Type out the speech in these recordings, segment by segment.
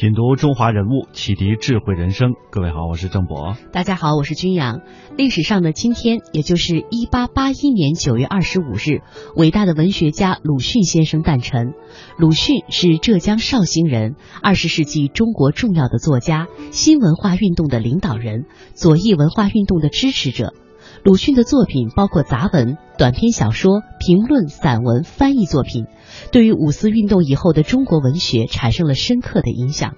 品读中华人物，启迪智慧人生。各位好，我是郑博。大家好，我是君阳。历史上的今天，也就是一八八一年九月二十五日，伟大的文学家鲁迅先生诞辰。鲁迅是浙江绍兴人，二十世纪中国重要的作家，新文化运动的领导人，左翼文化运动的支持者。鲁迅的作品包括杂文、短篇小说、评论、散文、翻译作品，对于五四运动以后的中国文学产生了深刻的影响。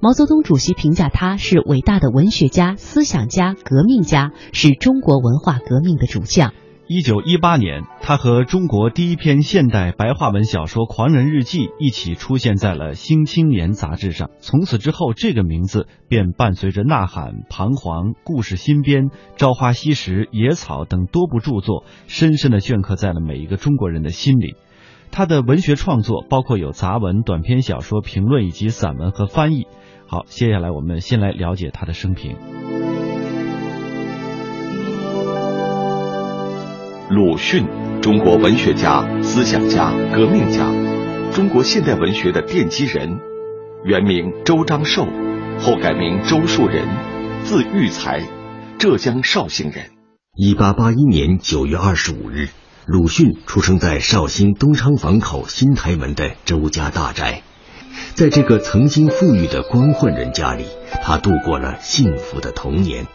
毛泽东主席评价他是伟大的文学家、思想家、革命家，是中国文化革命的主将。一九一八年，他和中国第一篇现代白话文小说《狂人日记》一起出现在了《新青年》杂志上。从此之后，这个名字便伴随着《呐喊》《彷徨》《故事新编》《朝花夕拾》《野草》等多部著作，深深地镌刻在了每一个中国人的心里。他的文学创作包括有杂文、短篇小说、评论以及散文和翻译。好，接下来我们先来了解他的生平。鲁迅，中国文学家、思想家、革命家，中国现代文学的奠基人。原名周章寿，后改名周树人，字育才，浙江绍兴人。一八八一年九月二十五日，鲁迅出生在绍兴东昌坊口新台门的周家大宅。在这个曾经富裕的官宦人家里，他度过了幸福的童年。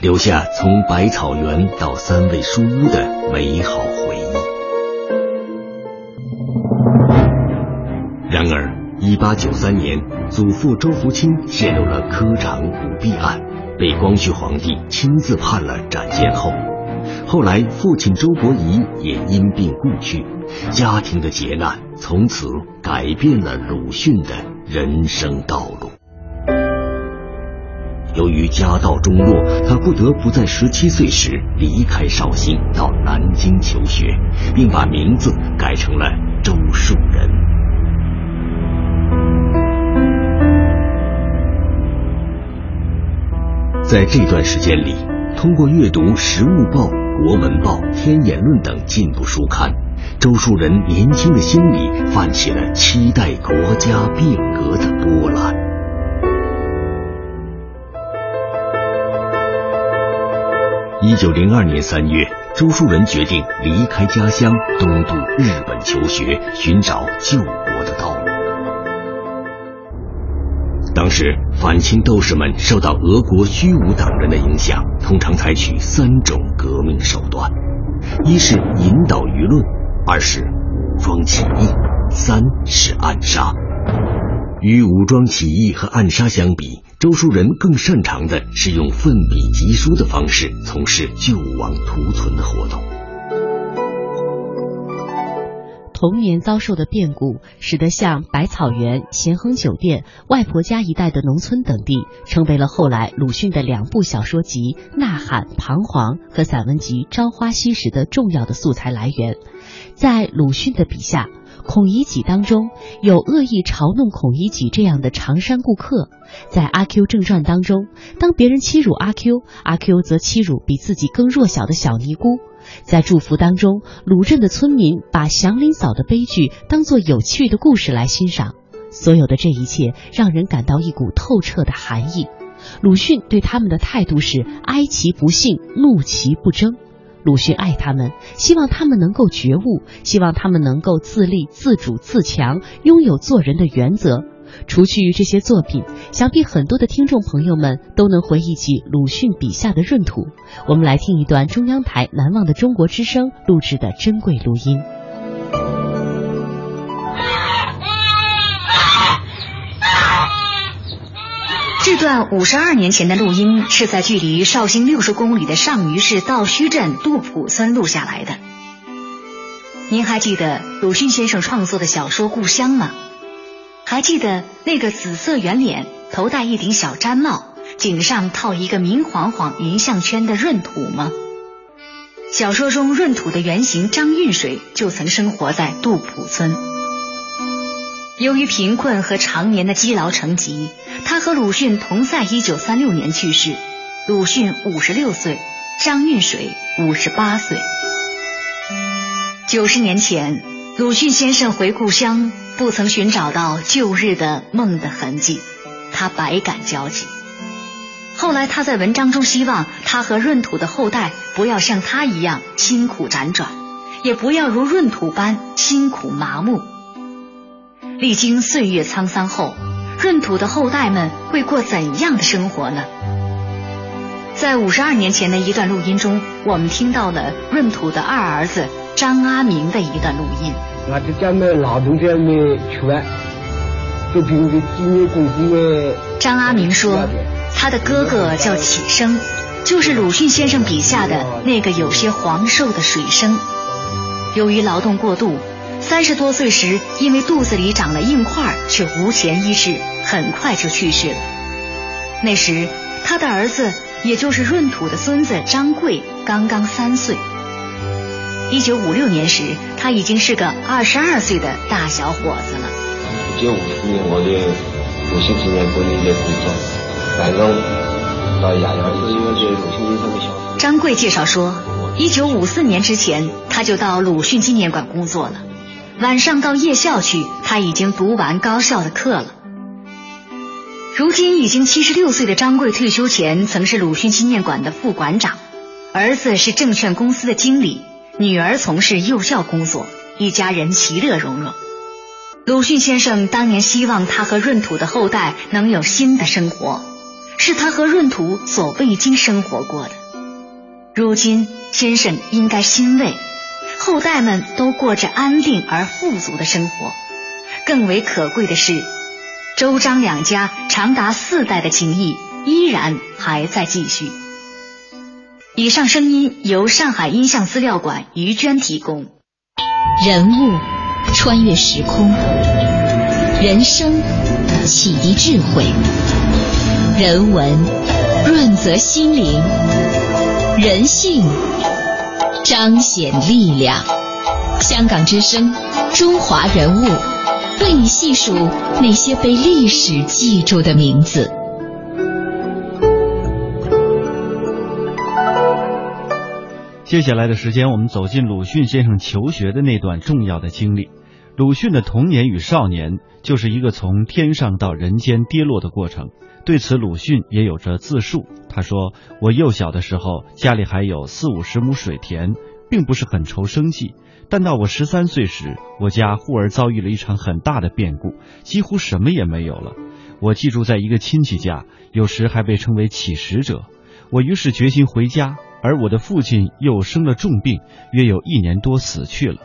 留下从百草园到三味书屋的美好回忆。然而，一八九三年，祖父周福清泄露了科场舞弊案，被光绪皇帝亲自判了斩监后。后来，父亲周伯仪也因病故去，家庭的劫难从此改变了鲁迅的人生道路。由于家道中落，他不得不在十七岁时离开绍兴，到南京求学，并把名字改成了周树人。在这段时间里，通过阅读《时务报》《国文报》《天言论》等进步书刊，周树人年轻的心里泛起了期待国家变革的波澜。一九零二年三月，周树人决定离开家乡，东渡日本求学，寻找救国的道路。当时，反清斗士们受到俄国虚无党人的影响，通常采取三种革命手段：一是引导舆论，二是武装起义，三是暗杀。与武装起义和暗杀相比，周树人更擅长的是用奋笔疾书的方式从事救亡图存的活动。童年遭受的变故，使得像百草园、咸亨酒店、外婆家一带的农村等地，成为了后来鲁迅的两部小说集《呐喊》《彷徨》和散文集《朝花夕拾》的重要的素材来源。在鲁迅的笔下。孔乙己当中有恶意嘲弄孔乙己这样的常山顾客，在《阿 Q 正传》当中，当别人欺辱阿 Q，阿 Q 则欺辱比自己更弱小的小尼姑。在祝福当中，鲁镇的村民把祥林嫂的悲剧当作有趣的故事来欣赏。所有的这一切让人感到一股透彻的寒意。鲁迅对他们的态度是哀其不幸，怒其不争。鲁迅爱他们，希望他们能够觉悟，希望他们能够自立、自主、自强，拥有做人的原则。除去这些作品，想必很多的听众朋友们都能回忆起鲁迅笔下的闰土。我们来听一段中央台《难忘的中国之声》录制的珍贵录音。这段五十二年前的录音是在距离绍兴六十公里的上虞市道圩镇杜浦村录下来的。您还记得鲁迅先生创作的小说《故乡》吗？还记得那个紫色圆脸、头戴一顶小毡帽、颈上套一个明晃晃银项圈的闰土吗？小说中闰土的原型张运水就曾生活在杜甫村。由于贫困和常年的积劳成疾，他和鲁迅同在1936年去世。鲁迅五十六岁，张运水五十八岁。九十年前，鲁迅先生回故乡，不曾寻找到旧日的梦的痕迹，他百感交集。后来，他在文章中希望他和闰土的后代不要像他一样辛苦辗转，也不要如闰土般辛苦麻木。历经岁月沧桑后，闰土的后代们会过怎样的生活呢？在五十二年前的一段录音中，我们听到了闰土的二儿子张阿明的一段录音。家们劳动吃完，就凭年工资张阿明说，他的哥哥叫启生，就是鲁迅先生笔下的那个有些黄瘦的水生。由于劳动过度。三十多岁时，因为肚子里长了硬块，却无钱医治，很快就去世了。那时，他的儿子，也就是闰土的孙子张贵，刚刚三岁。一九五六年时，他已经是个二十二岁的大小伙子了。一九五四年，我就鲁迅纪念馆里的工作，反正到亚亚是因为这鲁迅先生的小。张贵介绍说，一九五四年之前，他就到鲁迅纪念馆工作了。晚上到夜校去，他已经读完高校的课了。如今已经七十六岁的张贵退休前曾是鲁迅纪念馆的副馆长，儿子是证券公司的经理，女儿从事幼教工作，一家人其乐融融。鲁迅先生当年希望他和闰土的后代能有新的生活，是他和闰土所未经生活过的。如今先生应该欣慰。后代们都过着安定而富足的生活，更为可贵的是，周张两家长达四代的情谊依然还在继续。以上声音由上海音像资料馆于娟提供。人物穿越时空，人生启迪智慧，人文润泽心灵，人性。彰显力量。香港之声，中华人物，为你细数那些被历史记住的名字。接下来的时间，我们走进鲁迅先生求学的那段重要的经历。鲁迅的童年与少年，就是一个从天上到人间跌落的过程。对此，鲁迅也有着自述。他说：“我幼小的时候，家里还有四五十亩水田，并不是很愁生计。但到我十三岁时，我家忽而遭遇了一场很大的变故，几乎什么也没有了。我寄住在一个亲戚家，有时还被称为乞食者。我于是决心回家，而我的父亲又生了重病，约有一年多死去了。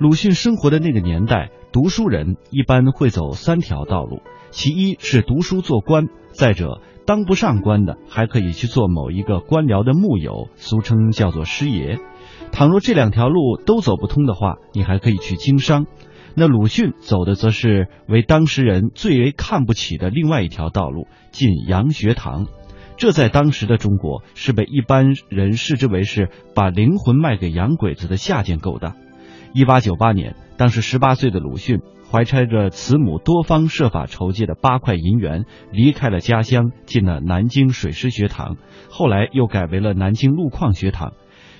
鲁迅生活的那个年代，读书人一般会走三条道路。”其一是读书做官，再者当不上官的还可以去做某一个官僚的幕友，俗称叫做师爷。倘若这两条路都走不通的话，你还可以去经商。那鲁迅走的则是为当时人最为看不起的另外一条道路，进洋学堂。这在当时的中国是被一般人视之为是把灵魂卖给洋鬼子的下贱勾当。一八九八年，当时十八岁的鲁迅。怀揣着慈母多方设法筹借的八块银元，离开了家乡，进了南京水师学堂，后来又改为了南京路矿学堂。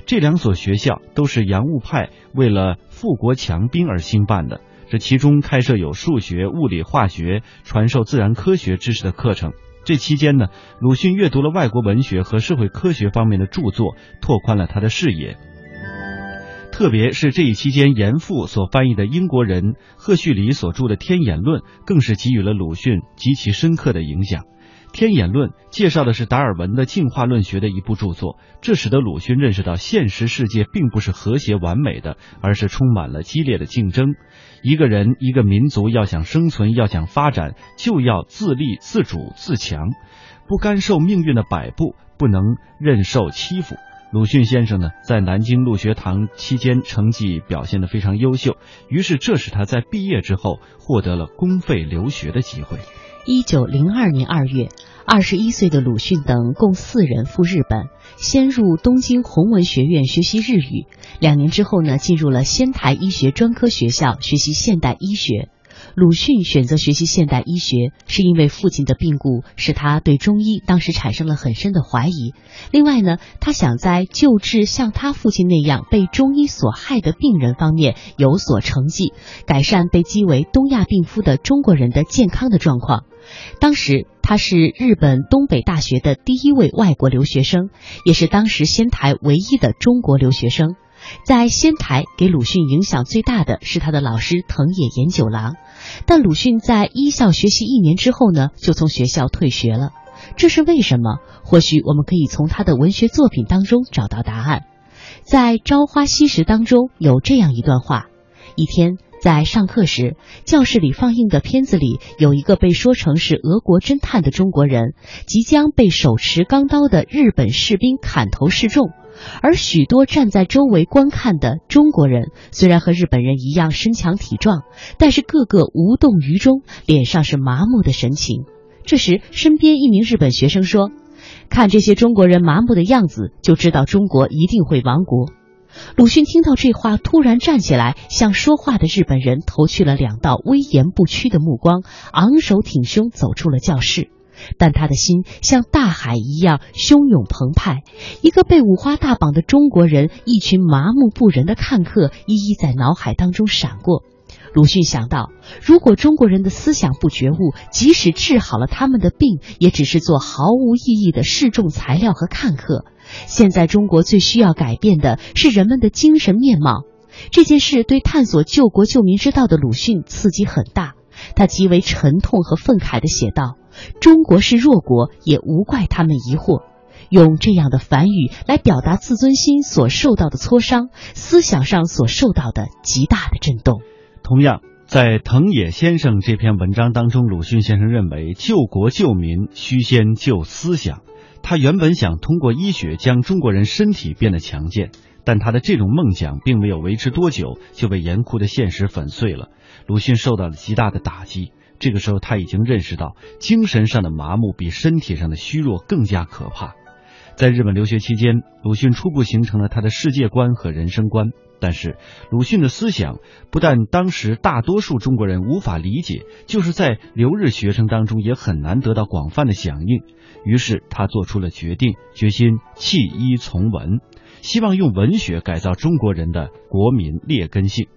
这两所学校都是洋务派为了富国强兵而兴办的。这其中开设有数学、物理、化学，传授自然科学知识的课程。这期间呢，鲁迅阅读了外国文学和社会科学方面的著作，拓宽了他的视野。特别是这一期间，严复所翻译的英国人赫胥黎所著的《天演论》，更是给予了鲁迅极其深刻的影响。《天演论》介绍的是达尔文的进化论学的一部著作，这使得鲁迅认识到现实世界并不是和谐完美的，而是充满了激烈的竞争。一个人、一个民族要想生存、要想发展，就要自立、自主、自强，不甘受命运的摆布，不能任受欺负。鲁迅先生呢，在南京陆学堂期间成绩表现得非常优秀，于是这使他在毕业之后获得了公费留学的机会。一九零二年二月，二十一岁的鲁迅等共四人赴日本，先入东京弘文学院学习日语，两年之后呢，进入了仙台医学专科学校学习现代医学。鲁迅选择学习现代医学，是因为父亲的病故使他对中医当时产生了很深的怀疑。另外呢，他想在救治像他父亲那样被中医所害的病人方面有所成绩，改善被讥为东亚病夫的中国人的健康的状况。当时他是日本东北大学的第一位外国留学生，也是当时仙台唯一的中国留学生。在仙台，给鲁迅影响最大的是他的老师藤野研九郎。但鲁迅在医校学习一年之后呢，就从学校退学了。这是为什么？或许我们可以从他的文学作品当中找到答案。在《朝花夕拾》当中有这样一段话：一天在上课时，教室里放映的片子里有一个被说成是俄国侦探的中国人，即将被手持钢刀的日本士兵砍头示众。而许多站在周围观看的中国人，虽然和日本人一样身强体壮，但是个个无动于衷，脸上是麻木的神情。这时，身边一名日本学生说：“看这些中国人麻木的样子，就知道中国一定会亡国。”鲁迅听到这话，突然站起来，向说话的日本人投去了两道威严不屈的目光，昂首挺胸走出了教室。但他的心像大海一样汹涌澎湃，一个被五花大绑的中国人，一群麻木不仁的看客，一一在脑海当中闪过。鲁迅想到，如果中国人的思想不觉悟，即使治好了他们的病，也只是做毫无意义的示众材料和看客。现在中国最需要改变的是人们的精神面貌。这件事对探索救国救民之道的鲁迅刺激很大，他极为沉痛和愤慨地写道。中国是弱国，也无怪他们疑惑。用这样的反语来表达自尊心所受到的挫伤，思想上所受到的极大的震动。同样，在藤野先生这篇文章当中，鲁迅先生认为，救国救民须先救思想。他原本想通过医学将中国人身体变得强健，但他的这种梦想并没有维持多久，就被严酷的现实粉碎了。鲁迅受到了极大的打击。这个时候，他已经认识到，精神上的麻木比身体上的虚弱更加可怕。在日本留学期间，鲁迅初步形成了他的世界观和人生观。但是，鲁迅的思想不但当时大多数中国人无法理解，就是在留日学生当中也很难得到广泛的响应。于是，他做出了决定，决心弃医从文，希望用文学改造中国人的国民劣根性。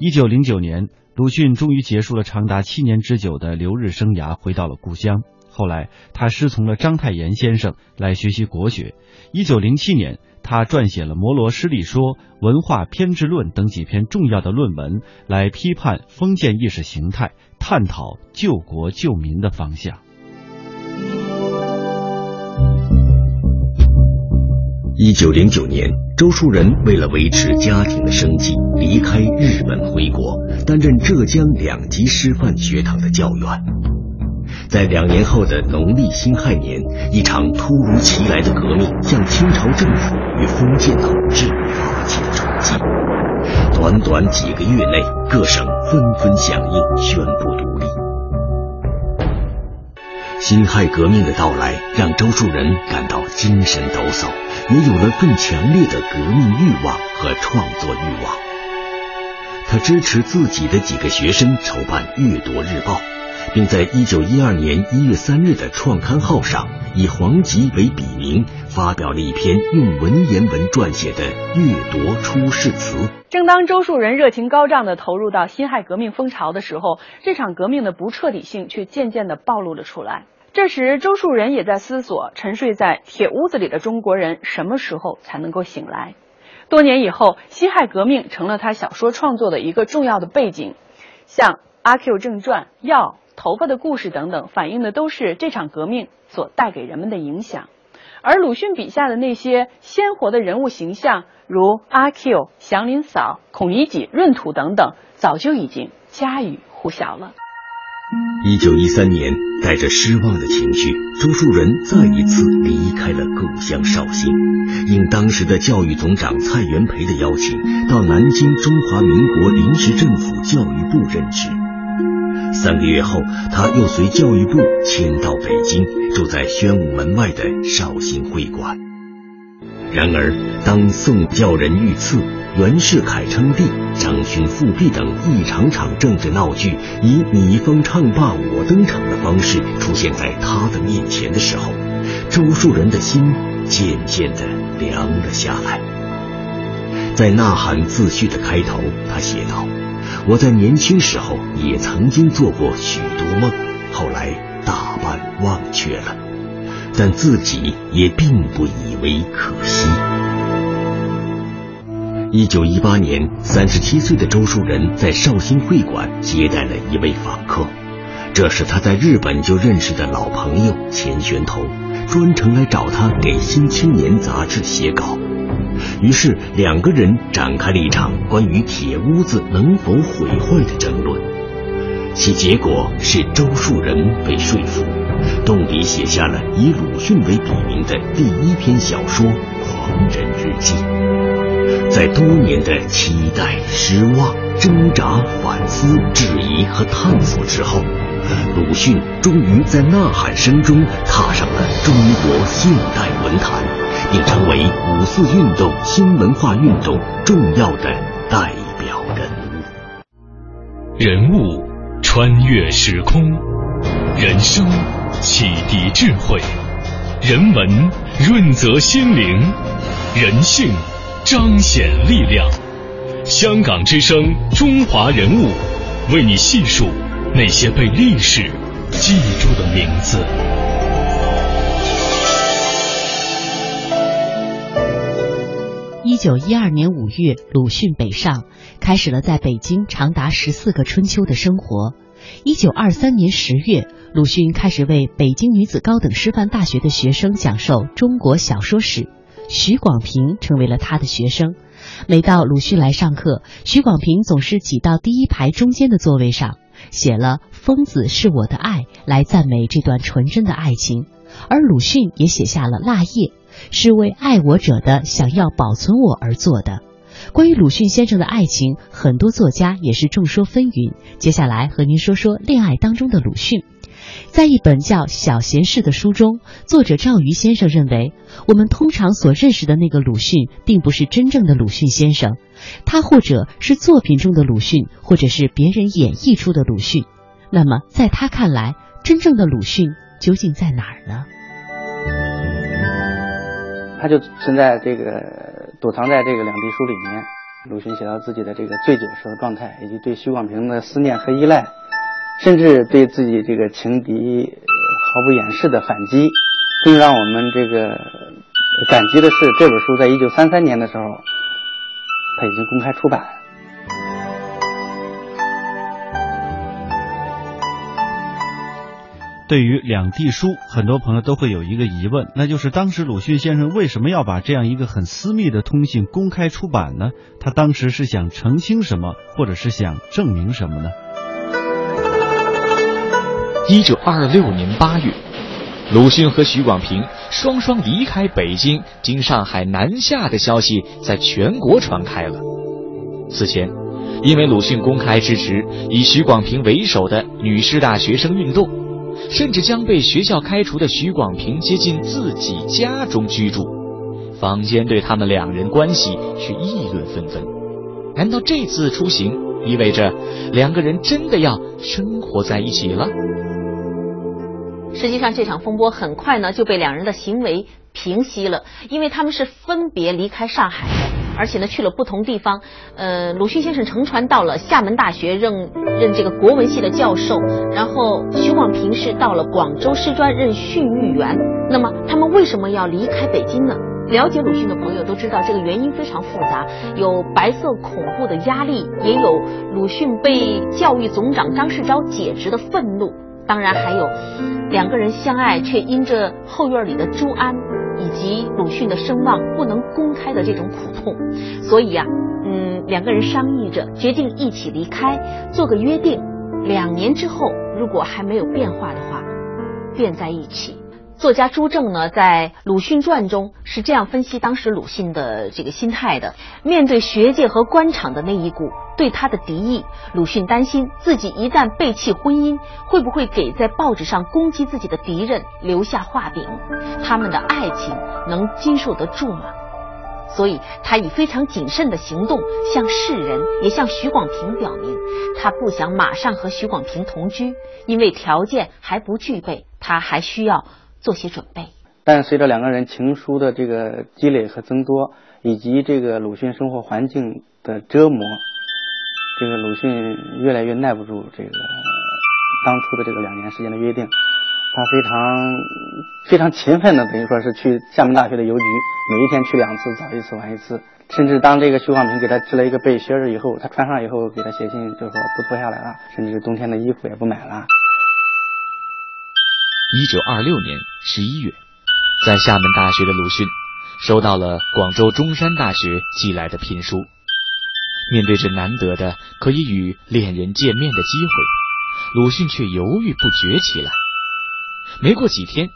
一九零九年。鲁迅终于结束了长达七年之久的留日生涯，回到了故乡。后来，他师从了章太炎先生来学习国学。一九零七年，他撰写了《摩罗诗力说》《文化偏执论》等几篇重要的论文，来批判封建意识形态，探讨救国救民的方向。一九零九年，周树人为了维持家庭的生计，离开日本回国，担任浙江两级师范学堂的教员。在两年后的农历辛亥年，一场突如其来的革命向清朝政府与封建统治发起了冲击。短短几个月内，各省纷纷响应，宣布独立。辛亥革命的到来，让周树人感到精神抖擞。也有了更强烈的革命欲望和创作欲望。他支持自己的几个学生筹办《阅读日报》，并在一九一二年一月三日的创刊号上，以黄吉为笔名，发表了一篇用文言文撰写的《阅读出世词》。正当周树人热情高涨地投入到辛亥革命风潮的时候，这场革命的不彻底性却渐渐地暴露了出来。这时，周树人也在思索：沉睡在铁屋子里的中国人什么时候才能够醒来？多年以后，辛亥革命成了他小说创作的一个重要的背景。像《阿 Q 正传》《药》《头发的故事》等等，反映的都是这场革命所带给人们的影响。而鲁迅笔下的那些鲜活的人物形象，如阿 Q、祥林嫂、孔乙己、闰土等等，早就已经家喻户晓了。一九一三年，带着失望的情绪，周树人再一次离开了故乡绍兴，应当时的教育总长蔡元培的邀请，到南京中华民国临时政府教育部任职。三个月后，他又随教育部迁到北京，住在宣武门外的绍兴会馆。然而，当宋教仁遇刺。袁世凯称帝、张勋复辟等一场场政治闹剧，以你方唱罢我登场的方式出现在他的面前的时候，周树人的心渐渐的凉了下来。在《呐喊》自序的开头，他写道：“我在年轻时候也曾经做过许多梦，后来大半忘却了，但自己也并不以为可惜。”一九一八年，三十七岁的周树人在绍兴会馆接待了一位访客，这是他在日本就认识的老朋友钱玄同，专程来找他给《新青年》杂志写稿。于是两个人展开了一场关于铁屋子能否毁坏的争论，其结果是周树人被说服，动笔写下了以鲁迅为笔名的第一篇小说《狂人日记》。在多年的期待、失望、挣扎、反思、质疑和探索之后，鲁迅终于在呐喊声中踏上了中国现代文坛，并成为五四运动、新文化运动重要的代表人物。人物穿越时空，人生启迪智慧，人文润泽心灵，人性。彰显力量，香港之声，中华人物，为你细数那些被历史记住的名字。一九一二年五月，鲁迅北上，开始了在北京长达十四个春秋的生活。一九二三年十月，鲁迅开始为北京女子高等师范大学的学生讲授中国小说史。徐广平成为了他的学生。每到鲁迅来上课，徐广平总是挤到第一排中间的座位上，写了《疯子是我的爱》来赞美这段纯真的爱情。而鲁迅也写下了《腊夜》，是为爱我者的想要保存我而做的。关于鲁迅先生的爱情，很多作家也是众说纷纭。接下来和您说说恋爱当中的鲁迅。在一本叫《小闲事》的书中，作者赵瑜先生认为，我们通常所认识的那个鲁迅，并不是真正的鲁迅先生，他或者是作品中的鲁迅，或者是别人演绎出的鲁迅。那么，在他看来，真正的鲁迅究竟在哪儿呢？他就存在这个躲藏在这个两地书里面。鲁迅写到自己的这个醉酒时的状态，以及对许广平的思念和依赖。甚至对自己这个情敌毫不掩饰的反击，更让我们这个感激的是，这本书在一九三三年的时候，它已经公开出版。对于两地书，很多朋友都会有一个疑问，那就是当时鲁迅先生为什么要把这样一个很私密的通信公开出版呢？他当时是想澄清什么，或者是想证明什么呢？一九二六年八月，鲁迅和许广平双双离开北京，经上海南下的消息在全国传开了。此前，因为鲁迅公开支持以许广平为首的女师大学生运动，甚至将被学校开除的许广平接进自己家中居住，坊间对他们两人关系是议论纷纷。难道这次出行意味着两个人真的要生活在一起了？实际上，这场风波很快呢就被两人的行为平息了，因为他们是分别离开上海的，而且呢去了不同地方。呃，鲁迅先生乘船到了厦门大学任任这个国文系的教授，然后徐广平是到了广州师专任训育员。那么他们为什么要离开北京呢？了解鲁迅的朋友都知道，这个原因非常复杂，有白色恐怖的压力，也有鲁迅被教育总长张世钊解职的愤怒。当然还有两个人相爱，却因着后院里的朱安以及鲁迅的声望不能公开的这种苦痛，所以呀，嗯，两个人商议着决定一起离开，做个约定，两年之后如果还没有变化的话，便在一起。作家朱正呢，在《鲁迅传》中是这样分析当时鲁迅的这个心态的：面对学界和官场的那一股对他的敌意，鲁迅担心自己一旦背弃婚姻，会不会给在报纸上攻击自己的敌人留下画饼？他们的爱情能经受得住吗？所以，他以非常谨慎的行动向世人，也向许广平表明，他不想马上和许广平同居，因为条件还不具备，他还需要。做些准备，但随着两个人情书的这个积累和增多，以及这个鲁迅生活环境的折磨，这个鲁迅越来越耐不住这个当初的这个两年时间的约定，他非常非常勤奋的等于说是去厦门大学的邮局，每一天去两次，早一次晚一次，甚至当这个徐广平给他织了一个背心儿以后，他穿上以后给他写信，就说不脱下来了，甚至冬天的衣服也不买了。一九二六年十一月，在厦门大学的鲁迅收到了广州中山大学寄来的聘书。面对这难得的可以与恋人见面的机会，鲁迅却犹豫不决起来。没过几天，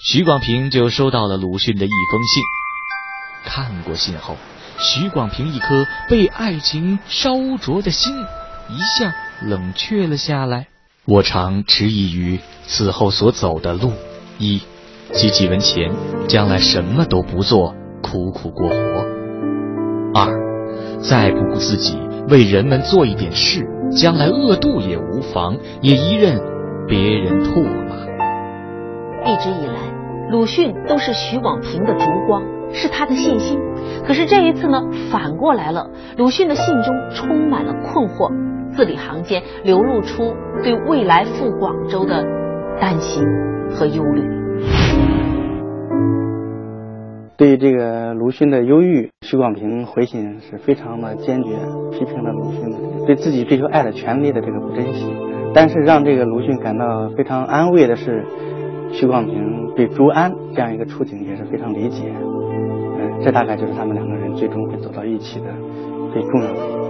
徐广平就收到了鲁迅的一封信。看过信后，徐广平一颗被爱情烧灼的心一下冷却了下来。我常迟疑于此后所走的路：一，积几文钱，将来什么都不做，苦苦过活；二，再不顾自己，为人们做一点事，将来饿肚也无妨，也一任别人唾骂。一直以来，鲁迅都是许广平的烛光，是他的信心。可是这一次呢，反过来了，鲁迅的信中充满了困惑。字里行间流露出对未来赴广州的担心和忧虑。对这个鲁迅的忧郁，徐广平回信是非常的坚决，批评了鲁迅对自己追求爱的权利的这个不珍惜。但是让这个鲁迅感到非常安慰的是，徐广平对朱安这样一个处境也是非常理解。嗯，这大概就是他们两个人最终会走到一起的最重要的。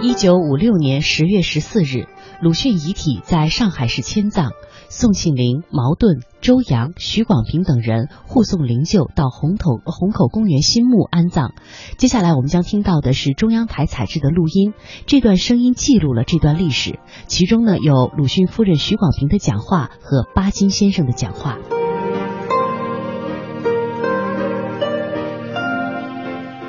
一九五六年十月十四日，鲁迅遗体在上海市迁葬，宋庆龄、茅盾、周扬、许广平等人护送灵柩到虹口虹口公园新墓安葬。接下来我们将听到的是中央台采制的录音，这段声音记录了这段历史，其中呢有鲁迅夫人许广平的讲话和巴金先生的讲话。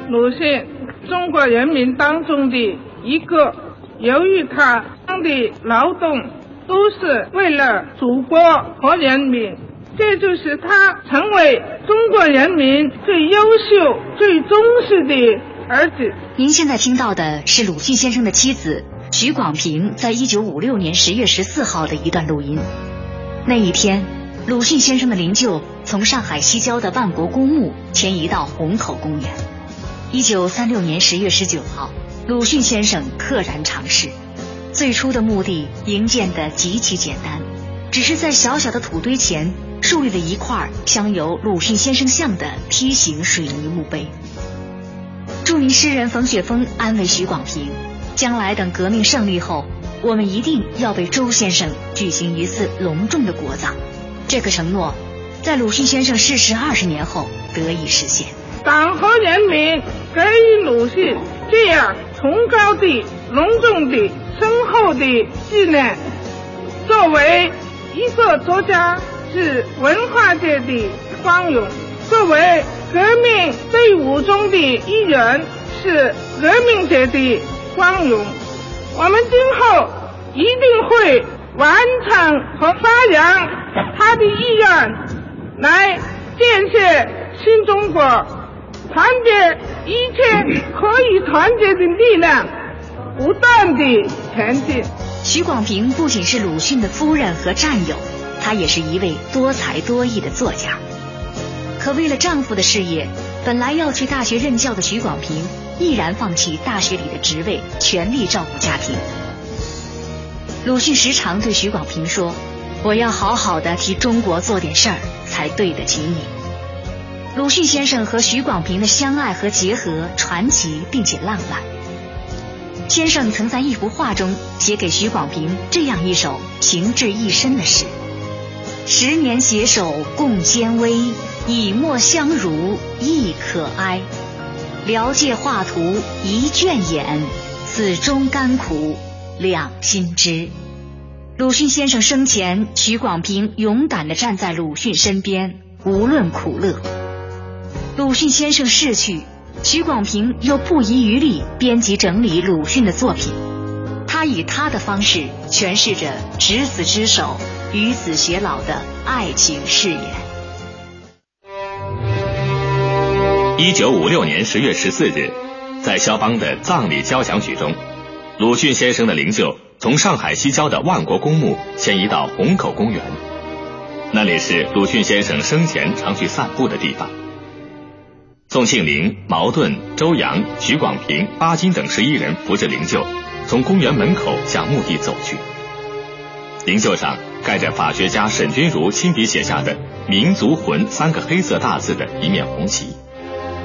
鲁迅，中国人民当中的。一个，由于他的劳动都是为了祖国和人民，这就是他成为中国人民最优秀、最忠实的儿子。您现在听到的是鲁迅先生的妻子许广平在一九五六年十月十四号的一段录音。那一天，鲁迅先生的灵柩从上海西郊的万国公墓迁移到虹口公园。一九三六年十月十九号。鲁迅先生溘然长逝，最初的目的营建的极其简单，只是在小小的土堆前树立了一块镶有鲁迅先生像的梯形水泥墓碑。著名诗人冯雪峰安慰许广平，将来等革命胜利后，我们一定要为周先生举行一次隆重的国葬。这个承诺，在鲁迅先生逝世二十年后得以实现。党和人民给予鲁迅这样。崇高的、隆重的、深厚的纪念。作为一个作家，是文化界的光荣；作为革命队伍中的一员，是革命者的光荣。我们今后一定会完成和发扬他的意愿，来建设新中国。团结一切可以团结的力量，不断的前进。许广平不仅是鲁迅的夫人和战友，她也是一位多才多艺的作家。可为了丈夫的事业，本来要去大学任教的许广平，毅然放弃大学里的职位，全力照顾家庭。鲁迅时常对许广平说：“我要好好的替中国做点事儿，才对得起你。”鲁迅先生和许广平的相爱和结合传奇并且浪漫。先生曾在一幅画中写给许广平这样一首情至一身的诗：“十年携手共艰危，以沫相濡亦可哀。辽界画图一卷眼，此中甘苦两心知。”鲁迅先生生前，许广平勇敢地站在鲁迅身边，无论苦乐。鲁迅先生逝去。许广平又不遗余力编辑整理鲁迅的作品，他以他的方式诠释着执子之手，与子偕老的爱情誓言。一九五六年十月十四日，在肖邦的葬礼交响曲中，鲁迅先生的灵柩从上海西郊的万国公墓迁移到虹口公园，那里是鲁迅先生生前常去散步的地方。宋庆龄、茅盾、周扬、许广平、巴金等十一人扶着灵柩，从公园门口向墓地走去。灵柩上盖着法学家沈钧儒亲笔写下的“民族魂”三个黑色大字的一面红旗，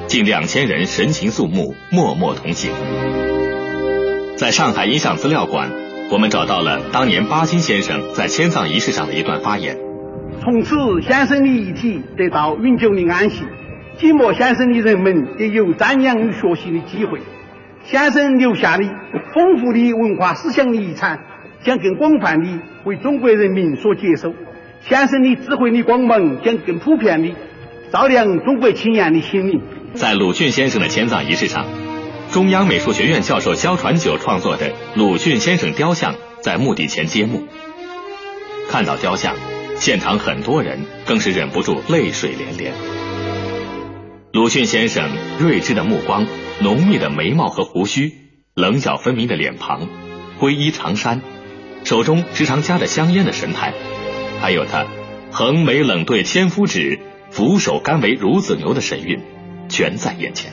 近两千人神情肃穆，默默同行。在上海音像资料馆，我们找到了当年巴金先生在迁葬仪式上的一段发言：“从此，先生的遗体得到永久的安息。”寂寞先生的人们也有瞻仰与学习的机会。先生留下的丰富的文化思想的遗产，将更广泛的为中国人民所接受。先生的智慧的光芒将更普遍的照亮中国青年的心灵。在鲁迅先生的迁葬仪式上，中央美术学院教授肖传九创作的鲁迅先生雕像在墓地前揭幕。看到雕像，现场很多人更是忍不住泪水连连。鲁迅先生睿智的目光、浓密的眉毛和胡须、棱角分明的脸庞、灰衣长衫、手中时常夹着香烟的神态，还有他横眉冷对千夫指、俯首甘为孺子牛的神韵，全在眼前。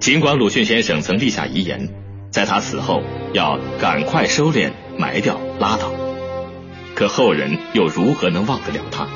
尽管鲁迅先生曾立下遗言，在他死后要赶快收敛、埋掉、拉倒，可后人又如何能忘得了他？